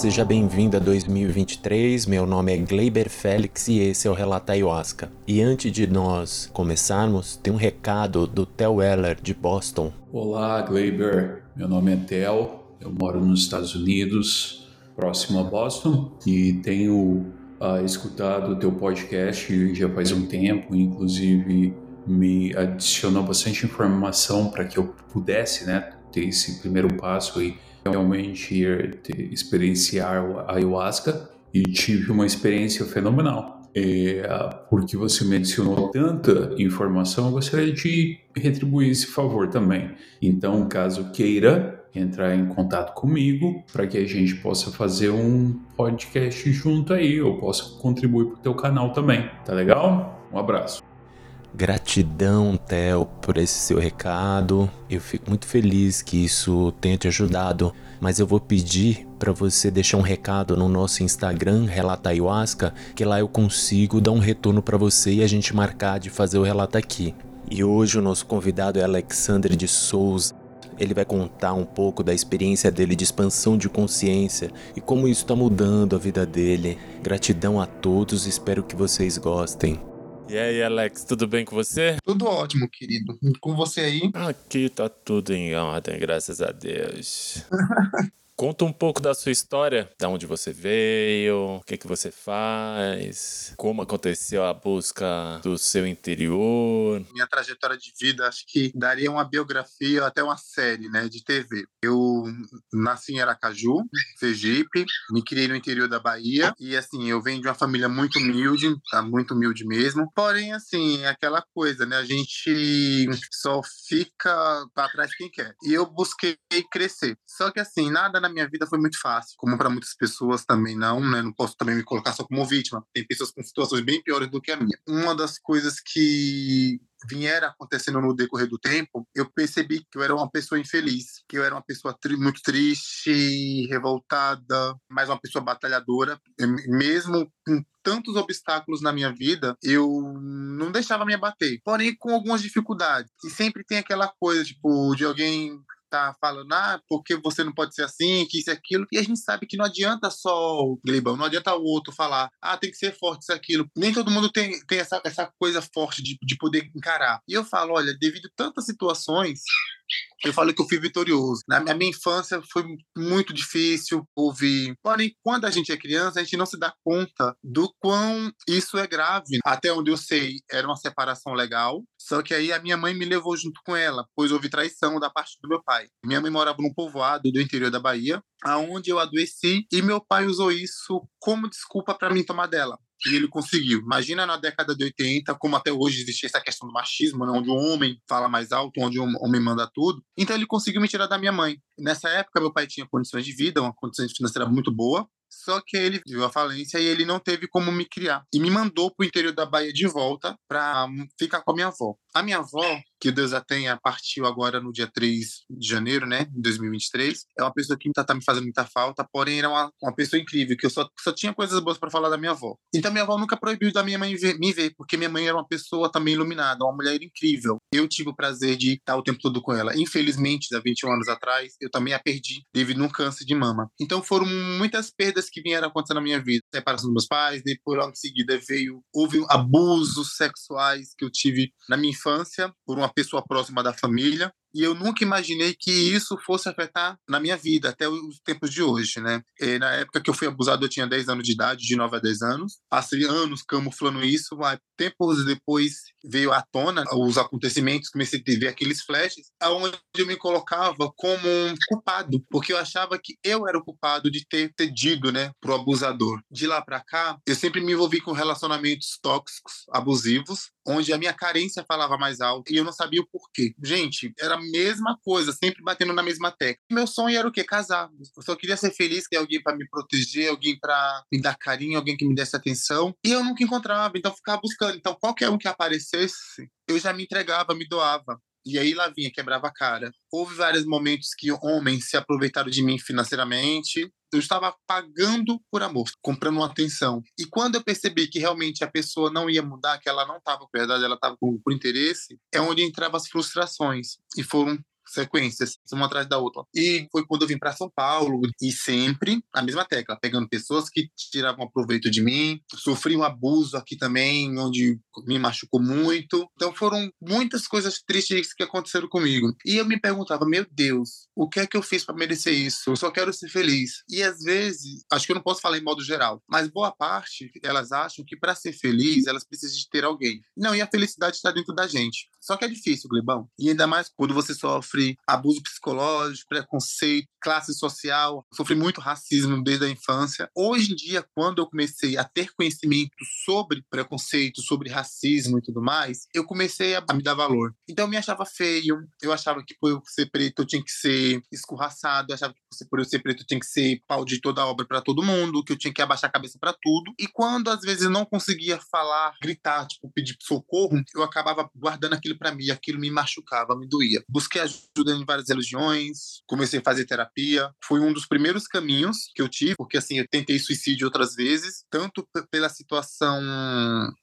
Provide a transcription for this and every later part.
seja bem-vindo a 2023. Meu nome é Gleiber Félix e esse é o Relata Ayahuasca. E antes de nós começarmos, tem um recado do Theo Weller de Boston. Olá, Gleiber. Meu nome é Theo. Eu moro nos Estados Unidos, próximo a Boston, e tenho uh, escutado o teu podcast já faz um tempo, inclusive me adicionou bastante informação para que eu pudesse, né, ter esse primeiro passo e realmente ir experienciar a ayahuasca e tive uma experiência fenomenal. É, porque você mencionou tanta informação, eu gostaria de retribuir esse favor também. Então, caso queira entrar em contato comigo para que a gente possa fazer um podcast junto aí, eu possa contribuir para o teu canal também. Tá legal? Um abraço. Gratidão, Theo, por esse seu recado. Eu fico muito feliz que isso tenha te ajudado, mas eu vou pedir para você deixar um recado no nosso Instagram, Relata Ayahuasca, que lá eu consigo dar um retorno para você e a gente marcar de fazer o relato aqui. E hoje o nosso convidado é Alexandre de Souza. Ele vai contar um pouco da experiência dele de expansão de consciência e como isso está mudando a vida dele. Gratidão a todos, espero que vocês gostem. E aí, Alex, tudo bem com você? Tudo ótimo, querido. Com você aí? Aqui tá tudo em ordem, graças a Deus. Conta um pouco da sua história, de onde você veio, o que, que você faz, como aconteceu a busca do seu interior. Minha trajetória de vida, acho que daria uma biografia, até uma série né, de TV. Eu nasci em Aracaju, Sergipe, me criei no interior da Bahia e, assim, eu venho de uma família muito humilde, tá muito humilde mesmo. Porém, assim, aquela coisa, né, a gente só fica para trás quem quer. E eu busquei crescer. Só que, assim, nada na minha vida foi muito fácil, como para muitas pessoas também não, né? Não posso também me colocar só como vítima. Tem pessoas com situações bem piores do que a minha. Uma das coisas que vieram acontecendo no decorrer do tempo, eu percebi que eu era uma pessoa infeliz, que eu era uma pessoa tri muito triste, revoltada, mas uma pessoa batalhadora, mesmo com tantos obstáculos na minha vida, eu não deixava me abater. Porém, com algumas dificuldades. E sempre tem aquela coisa, tipo, de alguém tá falando, ah, porque você não pode ser assim, que isso e aquilo. E a gente sabe que não adianta só o Glebão, não adianta o outro falar, ah, tem que ser forte isso aquilo. Nem todo mundo tem, tem essa, essa coisa forte de, de poder encarar. E eu falo, olha, devido a tantas situações, eu falo que eu fui vitorioso. Na minha infância foi muito difícil, houve. Porém, quando a gente é criança, a gente não se dá conta do quão isso é grave. Até onde eu sei, era uma separação legal. Só que aí a minha mãe me levou junto com ela, pois houve traição da parte do meu pai. Minha mãe morava num povoado do interior da Bahia, aonde eu adoeci e meu pai usou isso como desculpa para mim tomar dela. E ele conseguiu. Imagina na década de 80, como até hoje existe essa questão do machismo, né? onde o homem fala mais alto, onde o homem manda tudo. Então ele conseguiu me tirar da minha mãe. Nessa época, meu pai tinha condições de vida, uma condição financeira muito boa, só que ele viu a falência e ele não teve como me criar. E me mandou para o interior da Bahia de volta para ficar com a minha avó. A minha avó, que Deus a tenha, partiu agora no dia 3 de janeiro, né, de 2023. É uma pessoa que tá, tá me fazendo muita falta, porém era uma, uma pessoa incrível, que eu só, só tinha coisas boas para falar da minha avó. Então minha avó nunca proibiu da minha mãe ver, me ver, porque minha mãe era uma pessoa também iluminada, uma mulher incrível. Eu tive o prazer de estar o tempo todo com ela. Infelizmente, há 21 anos atrás, eu também a perdi devido a um câncer de mama. Então foram muitas perdas que vieram acontecendo na minha vida. Separação dos meus pais, depois logo em seguida veio, houve abusos sexuais que eu tive na minha infância por uma pessoa próxima da família e eu nunca imaginei que isso fosse afetar na minha vida até os tempos de hoje, né? E na época que eu fui abusado, eu tinha 10 anos de idade, de 9 a 10 anos. Passei anos camuflando isso, mas tempos depois veio à tona os acontecimentos, comecei a ver aqueles flashes, aonde eu me colocava como um culpado, porque eu achava que eu era o culpado de ter cedido, né, pro abusador. De lá para cá, eu sempre me envolvi com relacionamentos tóxicos, abusivos, onde a minha carência falava mais alto e eu não sabia o porquê. Gente, era mesma coisa, sempre batendo na mesma tecla. Meu sonho era o quê? Casar. Eu só queria ser feliz, ter alguém para me proteger, alguém para me dar carinho, alguém que me desse atenção. E eu nunca encontrava, então eu ficava buscando. Então qualquer um que aparecesse, eu já me entregava, me doava. E aí lá vinha, quebrava a cara. Houve vários momentos que homens se aproveitaram de mim financeiramente. Eu estava pagando por amor, comprando uma atenção. E quando eu percebi que realmente a pessoa não ia mudar, que ela não estava com verdade, ela estava por, por interesse, é onde entravam as frustrações. E foram sequências, uma atrás da outra. E foi quando eu vim para São Paulo, e sempre a mesma tecla, pegando pessoas que tiravam proveito de mim. Sofri um abuso aqui também, onde me machucou muito. Então foram muitas coisas tristes que aconteceram comigo. E eu me perguntava, meu Deus, o que é que eu fiz para merecer isso? Eu só quero ser feliz. E às vezes, acho que eu não posso falar em modo geral, mas boa parte elas acham que para ser feliz elas precisam de ter alguém. Não, e a felicidade está dentro da gente. Só que é difícil, Glebão. E ainda mais quando você sofre abuso psicológico, preconceito, classe social, sofri muito racismo desde a infância. Hoje em dia, quando eu comecei a ter conhecimento sobre preconceito, sobre racismo e tudo mais, eu comecei a me dar valor. Então eu me achava feio, eu achava que por eu ser preto eu tinha que ser escorraçado, eu achava que por eu ser preto eu tinha que ser pau de toda obra para todo mundo, que eu tinha que abaixar a cabeça para tudo. E quando às vezes eu não conseguia falar, gritar, tipo, pedir socorro, eu acabava guardando aquilo para mim, aquilo me machucava, me doía. Busquei ajuda em várias religiões, comecei a fazer terapia. Foi um dos primeiros caminhos que eu tive, porque assim, eu tentei suicídio outras vezes, tanto pela situação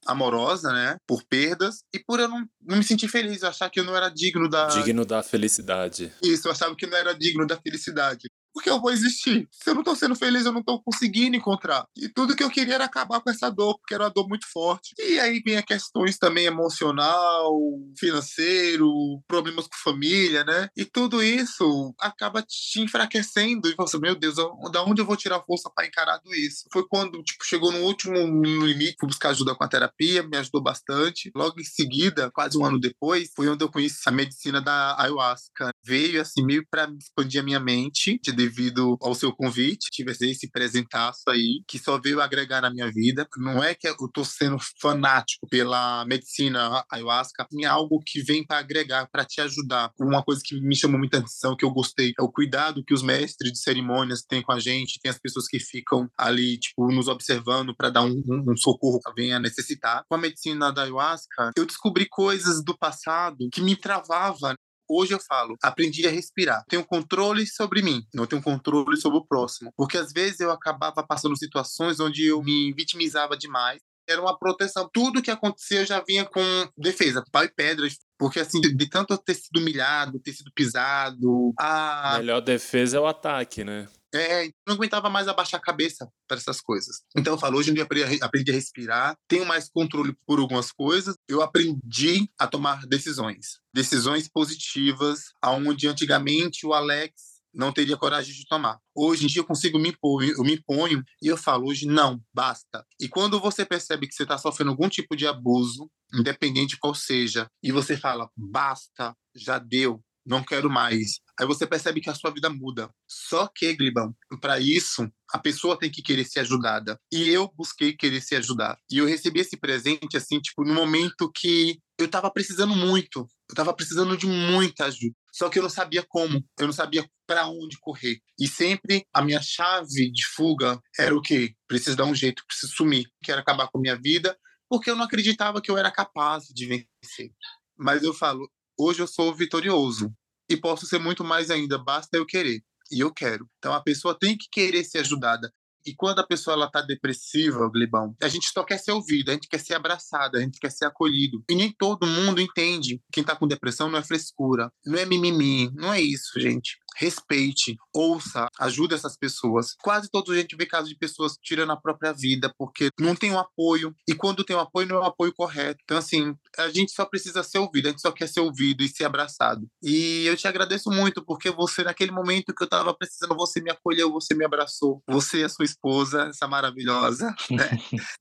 amorosa, né, por perdas, e por eu não, não me sentir feliz, eu achar que eu não era digno da digno da felicidade. Isso, eu achava que não era digno da felicidade porque eu vou existir. Se eu não tô sendo feliz, eu não tô conseguindo encontrar. E tudo que eu queria era acabar com essa dor, porque era uma dor muito forte. E aí vem questões também emocional, financeiro, problemas com família, né? E tudo isso acaba te enfraquecendo. E você, meu Deus, da onde eu vou tirar força para encarar tudo isso? Foi quando, tipo, chegou no último limite, fui buscar ajuda com a terapia, me ajudou bastante. Logo em seguida, quase um ano depois, foi onde eu conheci a medicina da ayahuasca. Veio, assim, meio para expandir a minha mente, de devido ao seu convite, tive esse presentaço aí, que só veio agregar na minha vida. Não é que eu tô sendo fanático pela medicina ayahuasca, é algo que vem para agregar, para te ajudar. Uma coisa que me chamou muita atenção, que eu gostei, é o cuidado que os mestres de cerimônias têm com a gente, tem as pessoas que ficam ali, tipo, nos observando para dar um, um, um socorro que venha necessitar. Com a medicina da ayahuasca, eu descobri coisas do passado que me travava Hoje eu falo, aprendi a respirar. Tenho controle sobre mim, não tenho controle sobre o próximo. Porque às vezes eu acabava passando situações onde eu me vitimizava demais. Era uma proteção. Tudo que acontecia eu já vinha com defesa, pau e pedras. Porque, assim, de tanto ter sido humilhado, ter sido pisado. A melhor defesa é o ataque, né? É, não aguentava mais abaixar a cabeça para essas coisas. Então eu falo, hoje em dia aprendi a respirar, tenho mais controle por algumas coisas, eu aprendi a tomar decisões. Decisões positivas, aonde antigamente o Alex não teria coragem de tomar. Hoje em dia eu consigo me impor, eu me imponho e eu falo hoje não, basta. E quando você percebe que você está sofrendo algum tipo de abuso, independente qual seja, e você fala basta, já deu, não quero mais. Aí você percebe que a sua vida muda. Só que, Glibão, para isso, a pessoa tem que querer ser ajudada. E eu busquei querer ser ajudada. E eu recebi esse presente, assim, tipo, no momento que eu tava precisando muito. Eu tava precisando de muita ajuda. Só que eu não sabia como. Eu não sabia para onde correr. E sempre a minha chave de fuga era o quê? Preciso dar um jeito, preciso sumir. Quero acabar com a minha vida, porque eu não acreditava que eu era capaz de vencer. Mas eu falo, hoje eu sou vitorioso e posso ser muito mais ainda, basta eu querer. E eu quero. Então a pessoa tem que querer ser ajudada. E quando a pessoa ela tá depressiva, Glibão, a gente só quer ser ouvido, a gente quer ser abraçado, a gente quer ser acolhido. E nem todo mundo entende. Quem tá com depressão não é frescura, não é mimimi, não é isso, gente respeite, ouça, ajude essas pessoas. Quase todos a gente vê casos de pessoas tirando a própria vida porque não tem um apoio. E quando tem um apoio, não é um apoio correto. Então, assim, a gente só precisa ser ouvido, a gente só quer ser ouvido e ser abraçado. E eu te agradeço muito porque você, naquele momento que eu estava precisando, você me acolheu, você me abraçou. Você e a sua esposa, essa maravilhosa, né?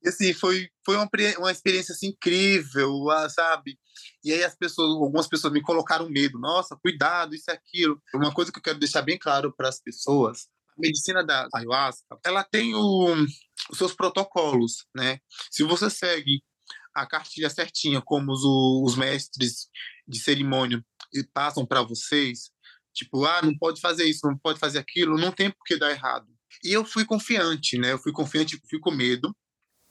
E assim, foi, foi uma, uma experiência assim, incrível, ah, sabe? E aí as pessoas, algumas pessoas me colocaram medo. Nossa, cuidado, isso e aquilo. Uma coisa que eu quero deixar bem claro para as pessoas, a medicina da ayahuasca, ela tem o, os seus protocolos, né? Se você segue a cartilha certinha, como os, os mestres de cerimônia passam para vocês, tipo, ah, não pode fazer isso, não pode fazer aquilo, não tem por que dar errado. E eu fui confiante, né? Eu fui confiante, fui com medo,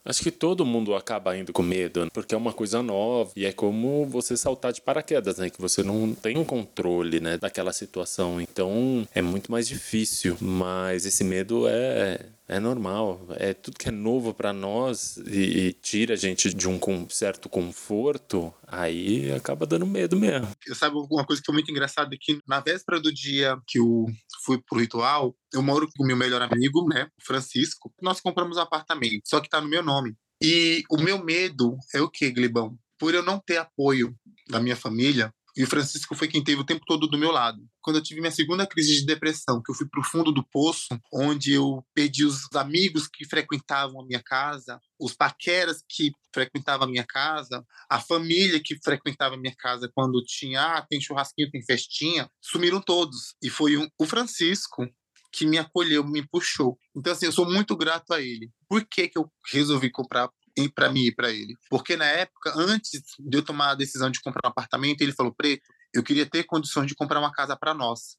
Acho que todo mundo acaba indo com medo, porque é uma coisa nova e é como você saltar de paraquedas, né? Que você não tem um controle, né, daquela situação. Então é muito mais difícil, mas esse medo é É normal. É tudo que é novo para nós e, e, tira a gente de um com, certo conforto, aí acaba dando medo mesmo. Eu sabe uma coisa que foi muito engraçada que na véspera do dia que eu fui pro ritual, eu moro com o meu melhor amigo, né, Francisco. Nós compramos um apartamento, só que tá no meu nome. E o meu medo é o que, Glibão? Por eu não ter apoio da minha família, e o Francisco foi quem teve o tempo todo do meu lado. Quando eu tive minha segunda crise de depressão, que eu fui para o fundo do poço, onde eu perdi os amigos que frequentavam a minha casa, os paqueras que frequentavam a minha casa, a família que frequentava a minha casa quando tinha, ah, tem churrasquinho, tem festinha, sumiram todos. E foi um, o Francisco que me acolheu, me puxou. Então, assim, eu sou muito grato a ele. Por que, que eu resolvi comprar para mim e para ele. Porque na época, antes de eu tomar a decisão de comprar um apartamento, ele falou: Preto, eu queria ter condições de comprar uma casa para nós.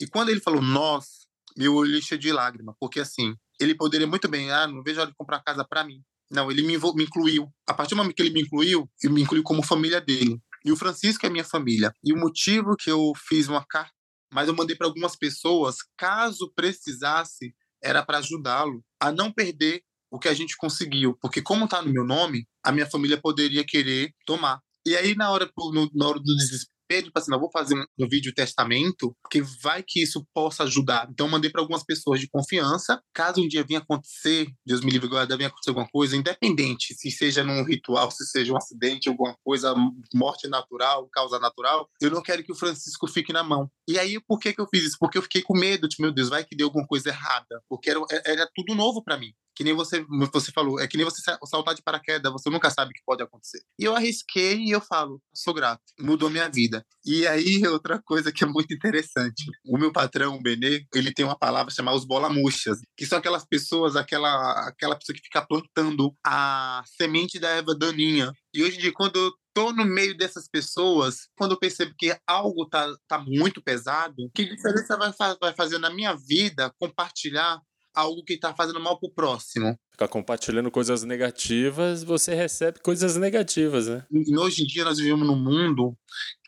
E quando ele falou nós, meu olho encheu de lágrima, porque assim, ele poderia muito bem, ah, não vejo hora de comprar casa para mim. Não, ele me, me incluiu. A partir do momento que ele me incluiu, ele me incluiu como família dele. E o Francisco é minha família. E o motivo que eu fiz uma carta, mas eu mandei para algumas pessoas, caso precisasse, era para ajudá-lo a não perder o que a gente conseguiu, porque como está no meu nome, a minha família poderia querer tomar. E aí, na hora, no, na hora do desespero, tipo assim, não vou fazer um, um vídeo testamento, porque vai que isso possa ajudar. Então, mandei para algumas pessoas de confiança. Caso um dia venha acontecer, Deus me livre, agora venha acontecer alguma coisa, independente se seja num ritual, se seja um acidente, alguma coisa, morte natural, causa natural, eu não quero que o Francisco fique na mão. E aí, por que, que eu fiz isso? Porque eu fiquei com medo de, meu Deus, vai que deu alguma coisa errada. Porque era, era tudo novo para mim que nem você, você falou, é que nem você saltar de paraquedas, você nunca sabe o que pode acontecer. E eu arrisquei e eu falo, sou grato, mudou minha vida. E aí, outra coisa que é muito interessante, o meu patrão, o Benê, ele tem uma palavra chamada os bolamuchas, que são aquelas pessoas, aquela, aquela pessoa que fica plantando a semente da erva daninha. E hoje em dia, quando eu tô no meio dessas pessoas, quando eu percebo que algo tá, tá muito pesado, que diferença vai, vai fazer na minha vida compartilhar algo que está fazendo mal pro próximo. Ficar compartilhando coisas negativas, você recebe coisas negativas, né? E hoje em dia nós vivemos num mundo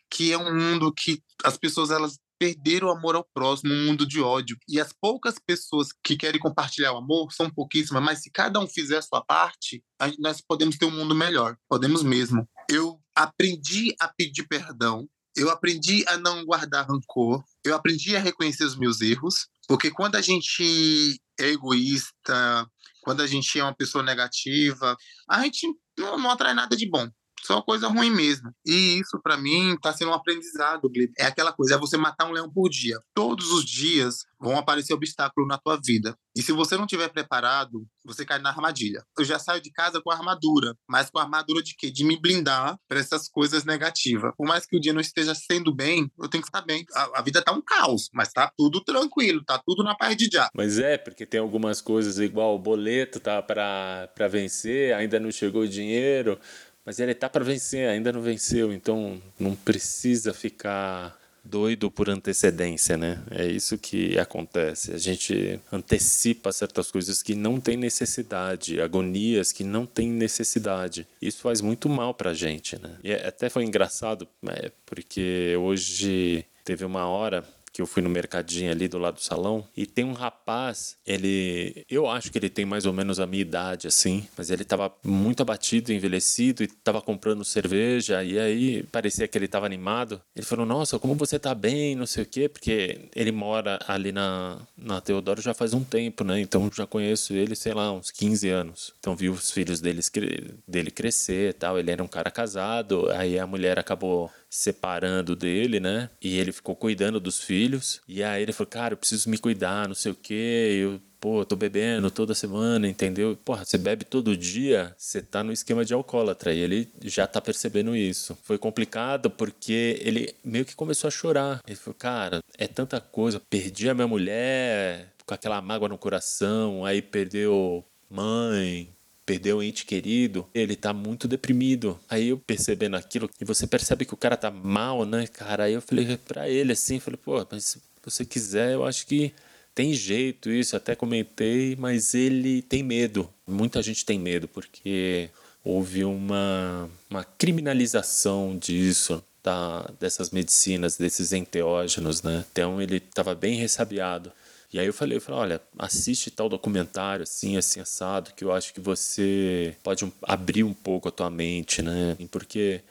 que é um mundo que as pessoas elas perderam o amor ao próximo, um mundo de ódio. E as poucas pessoas que querem compartilhar o amor são pouquíssimas, mas se cada um fizer a sua parte, nós podemos ter um mundo melhor. Podemos mesmo. Eu aprendi a pedir perdão, eu aprendi a não guardar rancor, eu aprendi a reconhecer os meus erros, porque quando a gente é egoísta, quando a gente é uma pessoa negativa, a gente não, não atrai nada de bom só coisa ruim mesmo. E isso, para mim, está sendo um aprendizado, Gleb. É aquela coisa, é você matar um leão por dia. Todos os dias vão aparecer obstáculos na tua vida. E se você não estiver preparado, você cai na armadilha. Eu já saio de casa com armadura, mas com armadura de quê? De me blindar para essas coisas negativas. Por mais que o dia não esteja sendo bem, eu tenho que estar bem. A, a vida tá um caos, mas tá tudo tranquilo, tá tudo na paz de já. Mas é, porque tem algumas coisas igual o boleto tá para vencer, ainda não chegou o dinheiro, mas ele tá para vencer, ainda não venceu, então não precisa ficar doido por antecedência, né? É isso que acontece. A gente antecipa certas coisas que não tem necessidade, agonias que não tem necessidade. Isso faz muito mal pra gente, né? E é, até foi engraçado, né? porque hoje teve uma hora que eu fui no mercadinho ali do lado do salão e tem um rapaz, ele, eu acho que ele tem mais ou menos a minha idade assim, mas ele tava muito abatido, envelhecido e tava comprando cerveja e aí parecia que ele tava animado. Ele falou: "Nossa, como você tá bem, não sei o quê", porque ele mora ali na na Teodoro já faz um tempo, né? Então já conheço ele, sei lá, uns 15 anos. Então vi os filhos deles, dele crescer, tal. Ele era um cara casado, aí a mulher acabou separando dele, né? E ele ficou cuidando dos filhos. E aí ele falou, cara, eu preciso me cuidar, não sei o quê. Eu, pô, tô bebendo toda semana, entendeu? Porra, você bebe todo dia, você tá no esquema de alcoólatra. E ele já tá percebendo isso. Foi complicado porque ele meio que começou a chorar. Ele falou, cara, é tanta coisa. Perdi a minha mulher com aquela mágoa no coração, aí perdeu mãe, perdeu um ente querido, ele tá muito deprimido. Aí eu percebendo aquilo, e você percebe que o cara tá mal, né, cara? Aí eu falei pra ele assim, falei, pô, mas se você quiser, eu acho que tem jeito isso, até comentei, mas ele tem medo. Muita gente tem medo, porque houve uma, uma criminalização disso. Da, dessas medicinas, desses enteógenos, né? Então ele estava bem ressabiado. E aí eu falei, eu falei, olha, assiste tal documentário assim, assim assado, que eu acho que você pode abrir um pouco a tua mente, né? Porque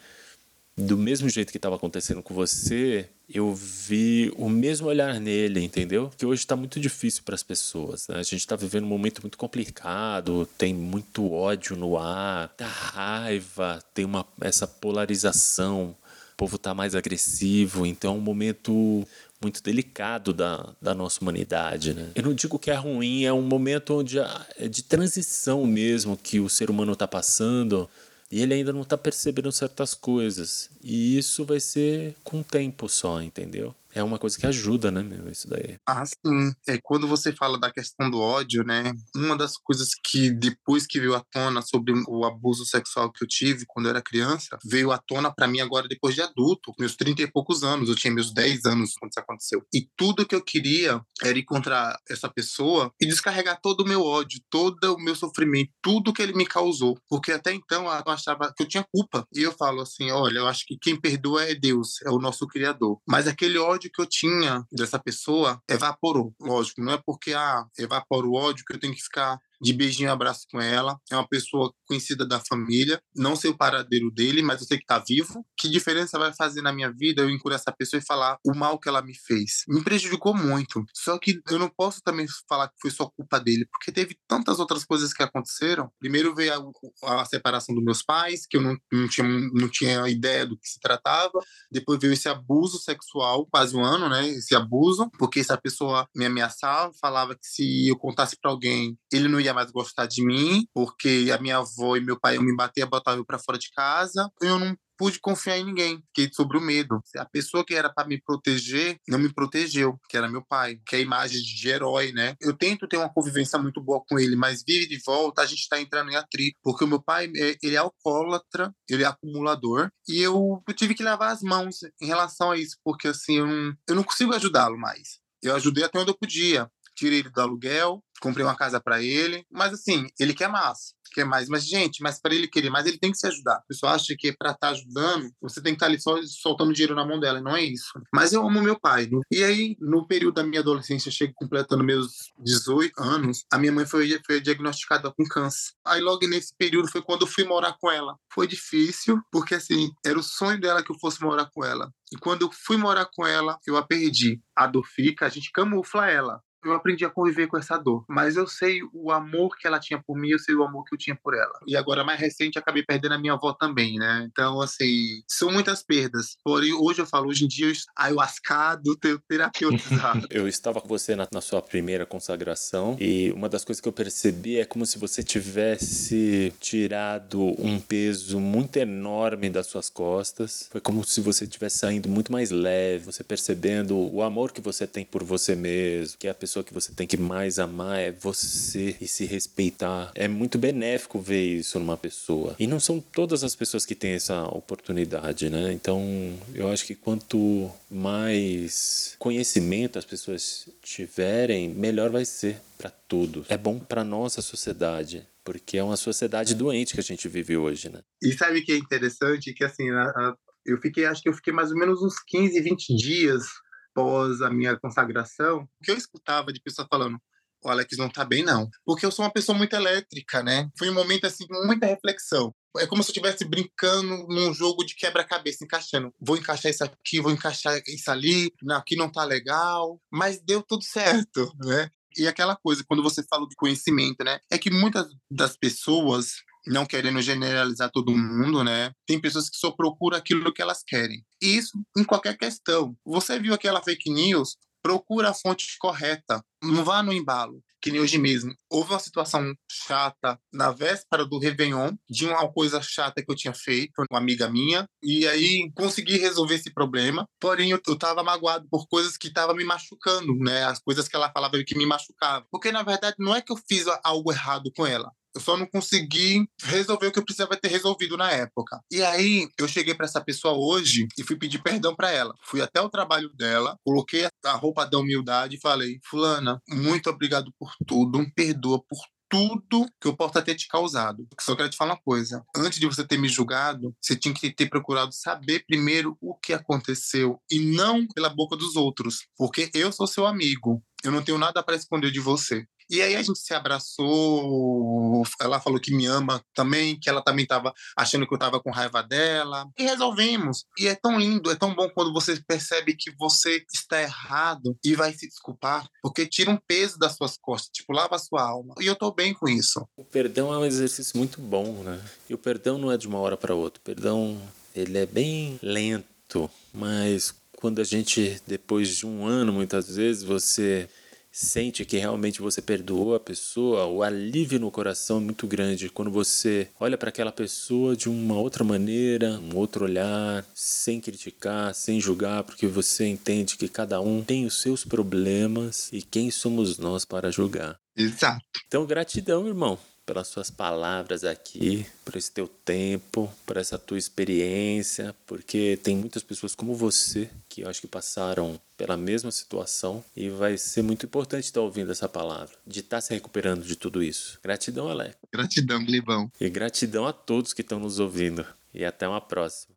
do mesmo jeito que estava acontecendo com você, eu vi o mesmo olhar nele, entendeu? Que hoje está muito difícil para as pessoas. Né? A gente está vivendo um momento muito complicado, tem muito ódio no ar, tá raiva, tem uma essa polarização. O povo está mais agressivo, então é um momento muito delicado da, da nossa humanidade. Né? Eu não digo que é ruim, é um momento onde é de transição mesmo que o ser humano está passando e ele ainda não está percebendo certas coisas. E isso vai ser com o tempo só, entendeu? É uma coisa que ajuda, né, meu, isso daí. Ah, sim. É, quando você fala da questão do ódio, né, uma das coisas que depois que veio à tona sobre o abuso sexual que eu tive quando eu era criança, veio à tona para mim agora depois de adulto, meus 30 e poucos anos, eu tinha meus 10 anos quando isso aconteceu. E tudo que eu queria era encontrar essa pessoa e descarregar todo o meu ódio, todo o meu sofrimento, tudo que ele me causou, porque até então eu achava que eu tinha culpa. E eu falo assim, olha, eu acho que quem perdoa é Deus, é o nosso criador. Mas aquele ódio ódio que eu tinha dessa pessoa evaporou. Lógico, não é porque ah, evapora o ódio que eu tenho que ficar de beijinho e abraço com ela. É uma pessoa conhecida da família. Não sei o paradeiro dele, mas eu sei que tá vivo. Que diferença vai fazer na minha vida eu encurar essa pessoa e falar o mal que ela me fez? Me prejudicou muito. Só que eu não posso também falar que foi só culpa dele, porque teve tantas outras coisas que aconteceram. Primeiro veio a, a separação dos meus pais, que eu não, não, tinha, não tinha ideia do que se tratava. Depois veio esse abuso sexual, quase um ano, né? Esse abuso, porque essa pessoa me ameaçava, falava que se eu contasse para alguém, ele não ia mais gostar de mim, porque a minha avó e meu pai me bater, botavam eu para fora de casa. Eu não pude confiar em ninguém, fiquei sobre o medo. A pessoa que era para me proteger não me protegeu, que era meu pai, que é a imagem de herói, né? Eu tento ter uma convivência muito boa com ele, mas vive de volta, a gente está entrando em atrito, porque o meu pai, é, ele é alcoólatra, ele é acumulador, e eu, eu tive que lavar as mãos em relação a isso, porque assim, eu não, eu não consigo ajudá-lo mais. Eu ajudei até onde eu podia. Tirei ele do aluguel, comprei uma casa para ele, mas assim, ele quer mais, quer mais. Mas, gente, mas para ele querer mais, ele tem que se ajudar. A pessoa acha que para estar tá ajudando, você tem que estar tá ali só soltando dinheiro na mão dela, não é isso. Mas eu amo meu pai. E aí, no período da minha adolescência, chego completando meus 18 anos, a minha mãe foi, foi diagnosticada com câncer. Aí, logo nesse período, foi quando eu fui morar com ela. Foi difícil, porque assim, era o sonho dela que eu fosse morar com ela. E quando eu fui morar com ela, eu a perdi. A dor fica, a gente camufla ela eu aprendi a conviver com essa dor. Mas eu sei o amor que ela tinha por mim, eu sei o amor que eu tinha por ela. E agora, mais recente, acabei perdendo a minha avó também, né? Então, assim, são muitas perdas. Porém, hoje eu falo, hoje em dia, eu ayahuascado, terapeutizado. eu estava com você na, na sua primeira consagração e uma das coisas que eu percebi é como se você tivesse tirado um peso muito enorme das suas costas. Foi como se você estivesse saindo muito mais leve, você percebendo o amor que você tem por você mesmo, que a pessoa pessoa que você tem que mais amar é você e se respeitar. É muito benéfico ver isso numa pessoa. E não são todas as pessoas que têm essa oportunidade, né? Então, eu acho que quanto mais conhecimento as pessoas tiverem, melhor vai ser para todos. É bom para nossa sociedade, porque é uma sociedade doente que a gente vive hoje, né? E sabe o que é interessante? Que assim, eu fiquei, acho que eu fiquei mais ou menos uns 15, 20 dias após a minha consagração, o que eu escutava de pessoas falando, o Alex não tá bem, não. Porque eu sou uma pessoa muito elétrica, né? Foi um momento, assim, muita reflexão. É como se eu estivesse brincando num jogo de quebra-cabeça, encaixando. Vou encaixar isso aqui, vou encaixar isso ali, aqui não tá legal. Mas deu tudo certo, né? E aquela coisa, quando você fala de conhecimento, né? É que muitas das pessoas não querendo generalizar todo mundo, né? Tem pessoas que só procuram aquilo que elas querem. E isso em qualquer questão. Você viu aquela fake news? Procura a fonte correta. Não vá no embalo. Que nem hoje mesmo. Houve uma situação chata na véspera do Réveillon, de uma coisa chata que eu tinha feito com uma amiga minha, e aí consegui resolver esse problema. Porém, eu, eu tava magoado por coisas que estavam me machucando, né? As coisas que ela falava que me machucavam. Porque, na verdade, não é que eu fiz algo errado com ela eu só não consegui resolver o que eu precisava ter resolvido na época. E aí eu cheguei para essa pessoa hoje e fui pedir perdão para ela. Fui até o trabalho dela, coloquei a roupa da humildade e falei: "Fulana, muito obrigado por tudo, perdoa por tudo que eu possa ter te causado. Só quero te falar uma coisa. Antes de você ter me julgado, você tinha que ter procurado saber primeiro o que aconteceu e não pela boca dos outros, porque eu sou seu amigo Eu não tenho nada para esconder de você. E aí a gente se abraçou, ela falou que me ama também, que ela também estava achando que eu estava com raiva dela, e resolvemos. E é tão lindo, é tão bom quando você percebe que você está errado e vai se desculpar, porque tira um peso das suas costas, tipo, lava a sua alma. E eu tô bem com isso. O perdão é um exercício muito bom, né? E o perdão não é de uma hora para outra. O perdão, ele é bem lento, mas quando a gente, depois de um ano, muitas vezes, você sente que realmente você perdoou a pessoa, o alívio no coração é muito grande quando você olha para aquela pessoa de uma outra maneira, um outro olhar, sem criticar, sem julgar, porque você entende que cada um tem os seus problemas e quem somos nós para julgar. Exato. Então, gratidão, irmão pelas suas palavras aqui, por esse teu tempo, por essa tua experiência, porque tem muitas pessoas como você que eu acho que passaram pela mesma situação e vai ser muito importante estar ouvindo essa palavra, de estar se recuperando de tudo isso. Gratidão, Alex. Gratidão, Glibão. E gratidão a todos que estão nos ouvindo. E até uma próxima.